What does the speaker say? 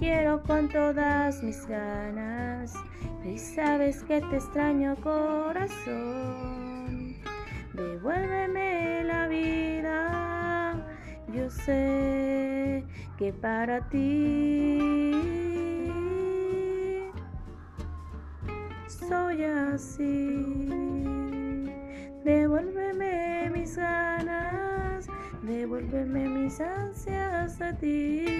quiero con todas mis ganas y sabes que te extraño corazón. Devuélveme la vida, yo sé que para ti soy así. Devuélveme mis ganas, devuélveme mis ansias a ti.